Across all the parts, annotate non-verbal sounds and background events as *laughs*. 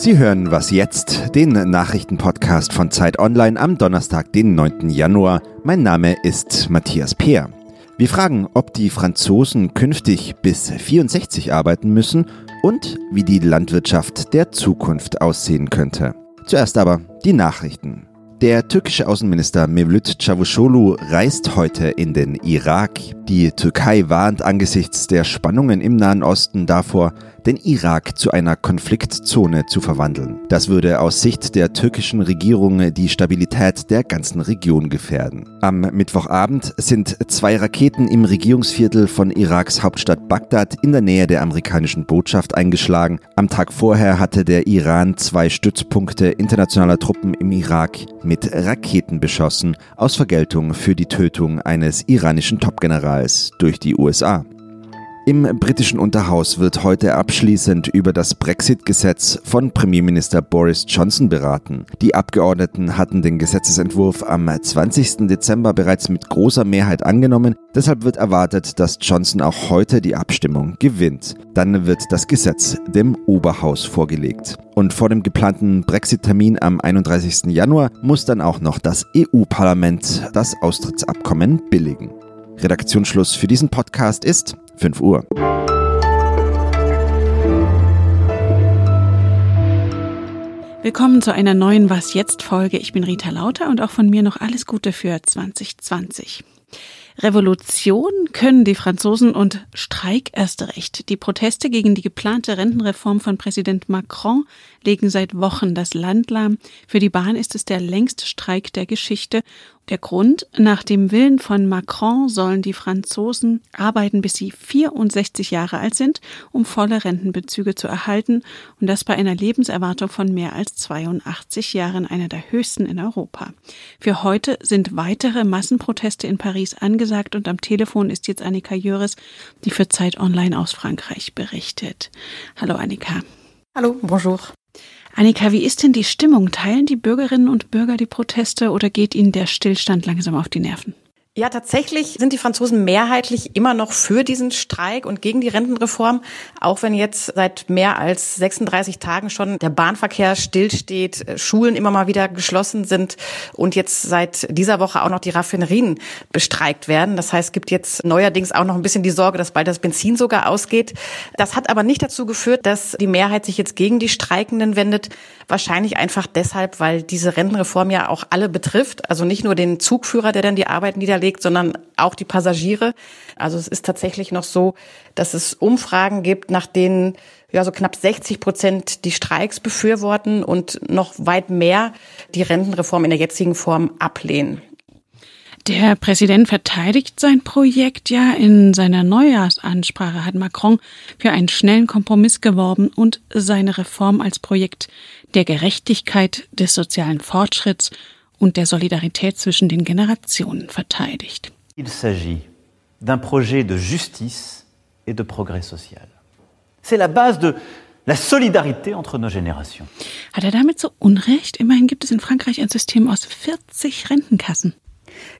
Sie hören Was jetzt, den Nachrichtenpodcast von Zeit Online am Donnerstag, den 9. Januar. Mein Name ist Matthias Peer. Wir fragen, ob die Franzosen künftig bis 64 arbeiten müssen und wie die Landwirtschaft der Zukunft aussehen könnte. Zuerst aber die Nachrichten. Der türkische Außenminister Mevlüt Çavuşoğlu reist heute in den Irak. Die Türkei warnt angesichts der Spannungen im Nahen Osten davor, den Irak zu einer Konfliktzone zu verwandeln. Das würde aus Sicht der türkischen Regierung die Stabilität der ganzen Region gefährden. Am Mittwochabend sind zwei Raketen im Regierungsviertel von Iraks Hauptstadt Bagdad in der Nähe der amerikanischen Botschaft eingeschlagen. Am Tag vorher hatte der Iran zwei Stützpunkte internationaler Truppen im Irak mit Raketen beschossen, aus Vergeltung für die Tötung eines iranischen Topgenerals durch die USA. Im britischen Unterhaus wird heute abschließend über das Brexit-Gesetz von Premierminister Boris Johnson beraten. Die Abgeordneten hatten den Gesetzesentwurf am 20. Dezember bereits mit großer Mehrheit angenommen. Deshalb wird erwartet, dass Johnson auch heute die Abstimmung gewinnt. Dann wird das Gesetz dem Oberhaus vorgelegt. Und vor dem geplanten Brexit-Termin am 31. Januar muss dann auch noch das EU-Parlament das Austrittsabkommen billigen. Redaktionsschluss für diesen Podcast ist 5 Uhr. Willkommen zu einer neuen Was jetzt Folge. Ich bin Rita Lauter und auch von mir noch alles Gute für 2020. Revolution können die Franzosen und Streik erst recht. Die Proteste gegen die geplante Rentenreform von Präsident Macron legen seit Wochen das Land lahm. Für die Bahn ist es der längste Streik der Geschichte der Grund, nach dem Willen von Macron sollen die Franzosen arbeiten, bis sie 64 Jahre alt sind, um volle Rentenbezüge zu erhalten und das bei einer Lebenserwartung von mehr als 82 Jahren, einer der höchsten in Europa. Für heute sind weitere Massenproteste in Paris angesagt und am Telefon ist jetzt Annika Jöres, die für Zeit Online aus Frankreich berichtet. Hallo Annika. Hallo, bonjour. Annika, wie ist denn die Stimmung? Teilen die Bürgerinnen und Bürger die Proteste oder geht ihnen der Stillstand langsam auf die Nerven? Ja, tatsächlich sind die Franzosen mehrheitlich immer noch für diesen Streik und gegen die Rentenreform, auch wenn jetzt seit mehr als 36 Tagen schon der Bahnverkehr stillsteht, äh, Schulen immer mal wieder geschlossen sind und jetzt seit dieser Woche auch noch die Raffinerien bestreikt werden. Das heißt, es gibt jetzt neuerdings auch noch ein bisschen die Sorge, dass bald das Benzin sogar ausgeht. Das hat aber nicht dazu geführt, dass die Mehrheit sich jetzt gegen die Streikenden wendet. Wahrscheinlich einfach deshalb, weil diese Rentenreform ja auch alle betrifft. Also nicht nur den Zugführer, der dann die Arbeit niederlegt, bewegt, sondern auch die Passagiere. Also es ist tatsächlich noch so, dass es Umfragen gibt, nach denen ja so knapp 60 Prozent die Streiks befürworten und noch weit mehr die Rentenreform in der jetzigen Form ablehnen. Der Präsident verteidigt sein Projekt ja. In seiner Neujahrsansprache hat Macron für einen schnellen Kompromiss geworben und seine Reform als Projekt der Gerechtigkeit, des sozialen Fortschritts und der Solidarität zwischen den Generationen verteidigt. Il s'agit d'un projet de justice et de progrès social. C'est la base de la solidarité entre nos générations. Hat er damit so Unrecht? Immerhin gibt es in Frankreich ein System aus 40 Rentenkassen.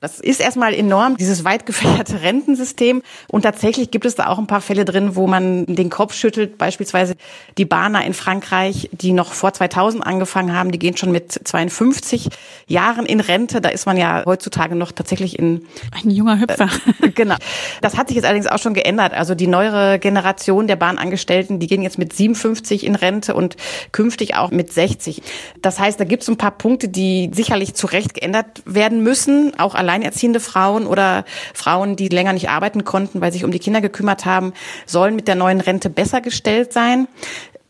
Das ist erstmal enorm, dieses weit gefächerte Rentensystem. Und tatsächlich gibt es da auch ein paar Fälle drin, wo man den Kopf schüttelt. Beispielsweise die Bahner in Frankreich, die noch vor 2000 angefangen haben, die gehen schon mit 52 Jahren in Rente. Da ist man ja heutzutage noch tatsächlich in... Ein junger Hüpfer. Äh, *laughs* genau. Das hat sich jetzt allerdings auch schon geändert. Also die neuere Generation der Bahnangestellten, die gehen jetzt mit 57 in Rente und künftig auch mit 60. Das heißt, da gibt es ein paar Punkte, die sicherlich zu Recht geändert werden müssen. Auch alleinerziehende Frauen oder Frauen, die länger nicht arbeiten konnten, weil sich um die Kinder gekümmert haben, sollen mit der neuen Rente besser gestellt sein.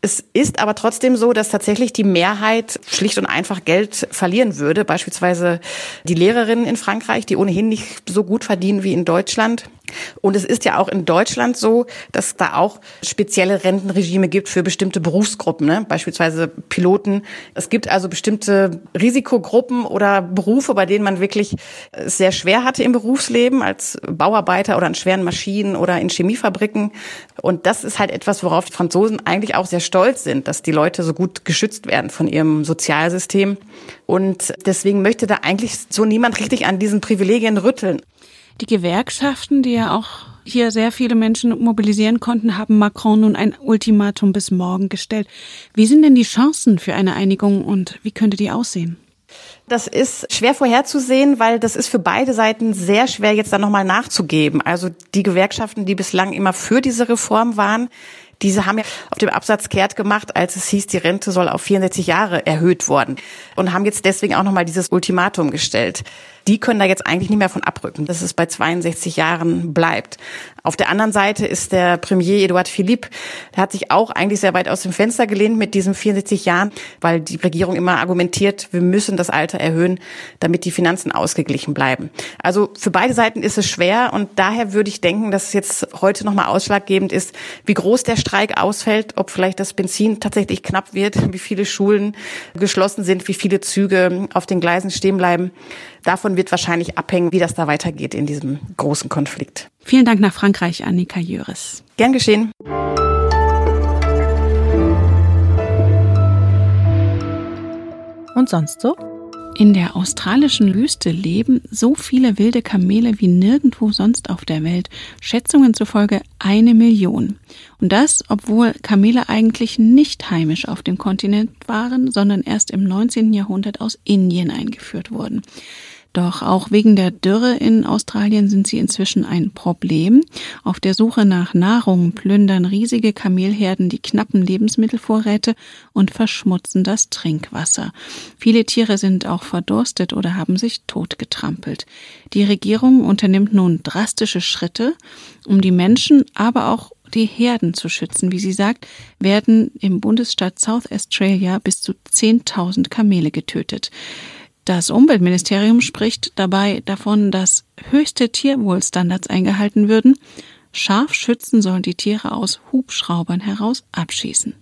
Es ist aber trotzdem so, dass tatsächlich die Mehrheit schlicht und einfach Geld verlieren würde. Beispielsweise die Lehrerinnen in Frankreich, die ohnehin nicht so gut verdienen wie in Deutschland. Und es ist ja auch in Deutschland so, dass da auch spezielle Rentenregime gibt für bestimmte Berufsgruppen, ne? beispielsweise Piloten. Es gibt also bestimmte Risikogruppen oder Berufe, bei denen man wirklich es sehr schwer hatte im Berufsleben, als Bauarbeiter oder an schweren Maschinen oder in Chemiefabriken. Und das ist halt etwas, worauf die Franzosen eigentlich auch sehr stolz sind, dass die Leute so gut geschützt werden von ihrem Sozialsystem. Und deswegen möchte da eigentlich so niemand richtig an diesen Privilegien rütteln. Die Gewerkschaften, die ja auch hier sehr viele Menschen mobilisieren konnten, haben Macron nun ein Ultimatum bis morgen gestellt. Wie sind denn die Chancen für eine Einigung und wie könnte die aussehen? Das ist schwer vorherzusehen, weil das ist für beide Seiten sehr schwer, jetzt da nochmal nachzugeben. Also die Gewerkschaften, die bislang immer für diese Reform waren, diese haben ja auf dem Absatz kehrt gemacht, als es hieß, die Rente soll auf 64 Jahre erhöht worden und haben jetzt deswegen auch nochmal dieses Ultimatum gestellt die können da jetzt eigentlich nicht mehr von abrücken, dass es bei 62 Jahren bleibt. Auf der anderen Seite ist der Premier Eduard Philippe, der hat sich auch eigentlich sehr weit aus dem Fenster gelehnt mit diesen 64 Jahren, weil die Regierung immer argumentiert, wir müssen das Alter erhöhen, damit die Finanzen ausgeglichen bleiben. Also für beide Seiten ist es schwer und daher würde ich denken, dass es jetzt heute nochmal ausschlaggebend ist, wie groß der Streik ausfällt, ob vielleicht das Benzin tatsächlich knapp wird, wie viele Schulen geschlossen sind, wie viele Züge auf den Gleisen stehen bleiben. Davon wird wahrscheinlich abhängen, wie das da weitergeht in diesem großen Konflikt. Vielen Dank nach Frankreich, Annika Jöris. Gern geschehen. Und sonst so? In der australischen Wüste leben so viele wilde Kamele wie nirgendwo sonst auf der Welt, Schätzungen zufolge eine Million. Und das, obwohl Kamele eigentlich nicht heimisch auf dem Kontinent waren, sondern erst im 19. Jahrhundert aus Indien eingeführt wurden. Doch auch wegen der Dürre in Australien sind sie inzwischen ein Problem. Auf der Suche nach Nahrung plündern riesige Kamelherden die knappen Lebensmittelvorräte und verschmutzen das Trinkwasser. Viele Tiere sind auch verdurstet oder haben sich totgetrampelt. Die Regierung unternimmt nun drastische Schritte, um die Menschen, aber auch die Herden zu schützen. Wie sie sagt, werden im Bundesstaat South Australia bis zu 10.000 Kamele getötet. Das Umweltministerium spricht dabei davon, dass höchste Tierwohlstandards eingehalten würden. Scharfschützen sollen die Tiere aus Hubschraubern heraus abschießen.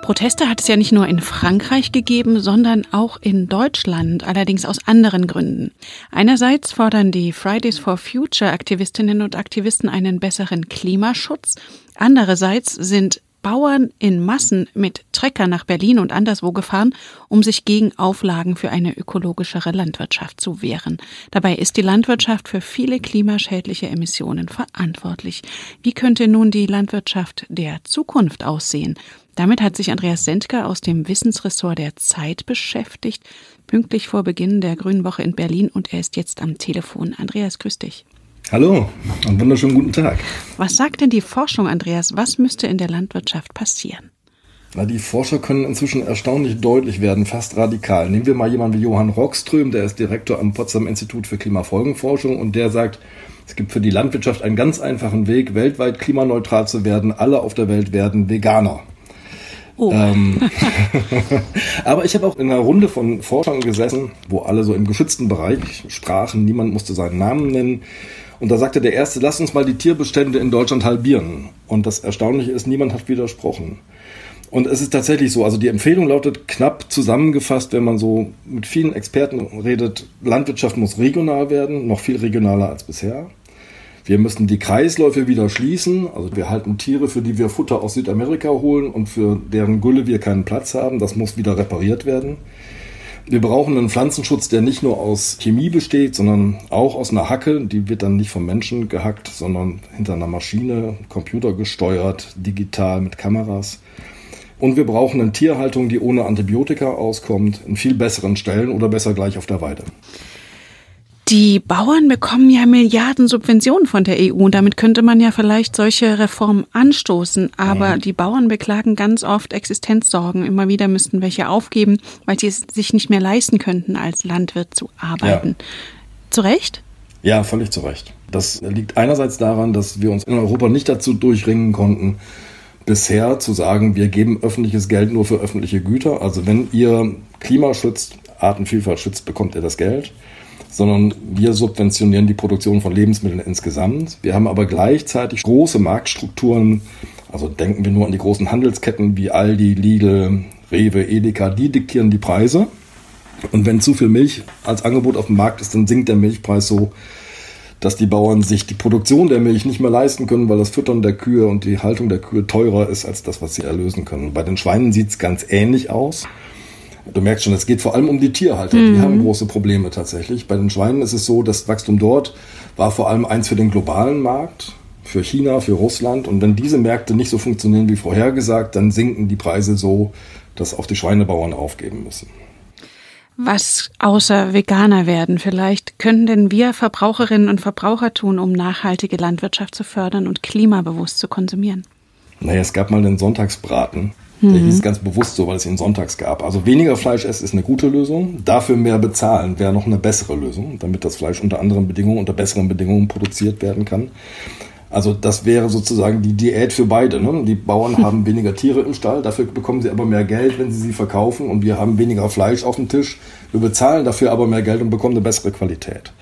Proteste hat es ja nicht nur in Frankreich gegeben, sondern auch in Deutschland, allerdings aus anderen Gründen. Einerseits fordern die Fridays for Future Aktivistinnen und Aktivisten einen besseren Klimaschutz. Andererseits sind Bauern in Massen mit Trecker nach Berlin und anderswo gefahren, um sich gegen Auflagen für eine ökologischere Landwirtschaft zu wehren. Dabei ist die Landwirtschaft für viele klimaschädliche Emissionen verantwortlich. Wie könnte nun die Landwirtschaft der Zukunft aussehen? Damit hat sich Andreas Sendker aus dem Wissensressort der Zeit beschäftigt, pünktlich vor Beginn der Grünen Woche in Berlin und er ist jetzt am Telefon. Andreas, grüß dich. Hallo, einen wunderschönen guten Tag. Was sagt denn die Forschung, Andreas? Was müsste in der Landwirtschaft passieren? Na, die Forscher können inzwischen erstaunlich deutlich werden, fast radikal. Nehmen wir mal jemanden wie Johann Rockström, der ist Direktor am Potsdam Institut für Klimafolgenforschung und der sagt, es gibt für die Landwirtschaft einen ganz einfachen Weg, weltweit klimaneutral zu werden. Alle auf der Welt werden Veganer. Oh. Ähm, *laughs* *laughs* aber ich habe auch in einer Runde von Forschern gesessen, wo alle so im geschützten Bereich sprachen. Niemand musste seinen Namen nennen. Und da sagte der Erste, lass uns mal die Tierbestände in Deutschland halbieren. Und das Erstaunliche ist, niemand hat widersprochen. Und es ist tatsächlich so, also die Empfehlung lautet knapp zusammengefasst, wenn man so mit vielen Experten redet, Landwirtschaft muss regional werden, noch viel regionaler als bisher. Wir müssen die Kreisläufe wieder schließen. Also wir halten Tiere, für die wir Futter aus Südamerika holen und für deren Gülle wir keinen Platz haben. Das muss wieder repariert werden. Wir brauchen einen Pflanzenschutz, der nicht nur aus Chemie besteht, sondern auch aus einer Hacke. Die wird dann nicht vom Menschen gehackt, sondern hinter einer Maschine, computergesteuert, digital mit Kameras. Und wir brauchen eine Tierhaltung, die ohne Antibiotika auskommt, in viel besseren Stellen oder besser gleich auf der Weide. Die Bauern bekommen ja Milliarden Subventionen von der EU und damit könnte man ja vielleicht solche Reformen anstoßen. Aber mhm. die Bauern beklagen ganz oft Existenzsorgen. Immer wieder müssten welche aufgeben, weil sie es sich nicht mehr leisten könnten, als Landwirt zu arbeiten. Ja. Zu Recht? Ja, völlig zu Recht. Das liegt einerseits daran, dass wir uns in Europa nicht dazu durchringen konnten, bisher zu sagen, wir geben öffentliches Geld nur für öffentliche Güter. Also wenn ihr Klima schützt, Artenvielfalt schützt, bekommt ihr das Geld sondern wir subventionieren die Produktion von Lebensmitteln insgesamt. Wir haben aber gleichzeitig große Marktstrukturen, also denken wir nur an die großen Handelsketten wie Aldi, Lidl, Rewe, Edeka, die diktieren die Preise. Und wenn zu viel Milch als Angebot auf dem Markt ist, dann sinkt der Milchpreis so, dass die Bauern sich die Produktion der Milch nicht mehr leisten können, weil das Füttern der Kühe und die Haltung der Kühe teurer ist als das, was sie erlösen können. Bei den Schweinen sieht es ganz ähnlich aus. Du merkst schon, es geht vor allem um die Tierhalter. Mhm. Die haben große Probleme tatsächlich. Bei den Schweinen ist es so, das Wachstum dort war vor allem eins für den globalen Markt, für China, für Russland. Und wenn diese Märkte nicht so funktionieren wie vorhergesagt, dann sinken die Preise so, dass auch die Schweinebauern aufgeben müssen. Was außer Veganer werden vielleicht können denn wir Verbraucherinnen und Verbraucher tun, um nachhaltige Landwirtschaft zu fördern und klimabewusst zu konsumieren? Naja, es gab mal den Sonntagsbraten. Der mhm. hieß ganz bewusst so, weil es ihn sonntags gab. Also weniger Fleisch essen ist eine gute Lösung. Dafür mehr bezahlen wäre noch eine bessere Lösung, damit das Fleisch unter anderen Bedingungen, unter besseren Bedingungen produziert werden kann. Also das wäre sozusagen die Diät für beide. Ne? Die Bauern *laughs* haben weniger Tiere im Stall, dafür bekommen sie aber mehr Geld, wenn sie sie verkaufen und wir haben weniger Fleisch auf dem Tisch. Wir bezahlen dafür aber mehr Geld und bekommen eine bessere Qualität.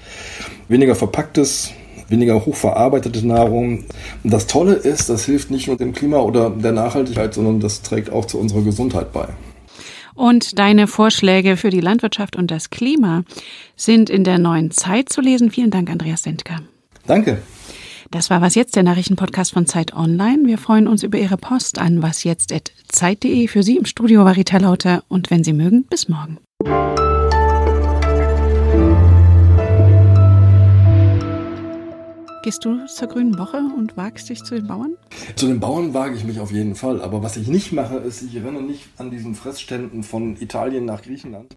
Weniger verpacktes, weniger hochverarbeitete Nahrung. Und das Tolle ist, das hilft nicht nur dem Klima oder der Nachhaltigkeit, sondern das trägt auch zu unserer Gesundheit bei. Und deine Vorschläge für die Landwirtschaft und das Klima sind in der neuen Zeit zu lesen. Vielen Dank, Andreas Sendker. Danke. Das war was jetzt, der Nachrichtenpodcast von Zeit Online. Wir freuen uns über Ihre Post an wasjetzt.zeit.de. Für Sie im Studio war Rita Lauter und wenn Sie mögen, bis morgen. Gehst du zur Grünen Woche und wagst dich zu den Bauern? Zu den Bauern wage ich mich auf jeden Fall. Aber was ich nicht mache, ist, ich renne nicht an diesen Fressständen von Italien nach Griechenland.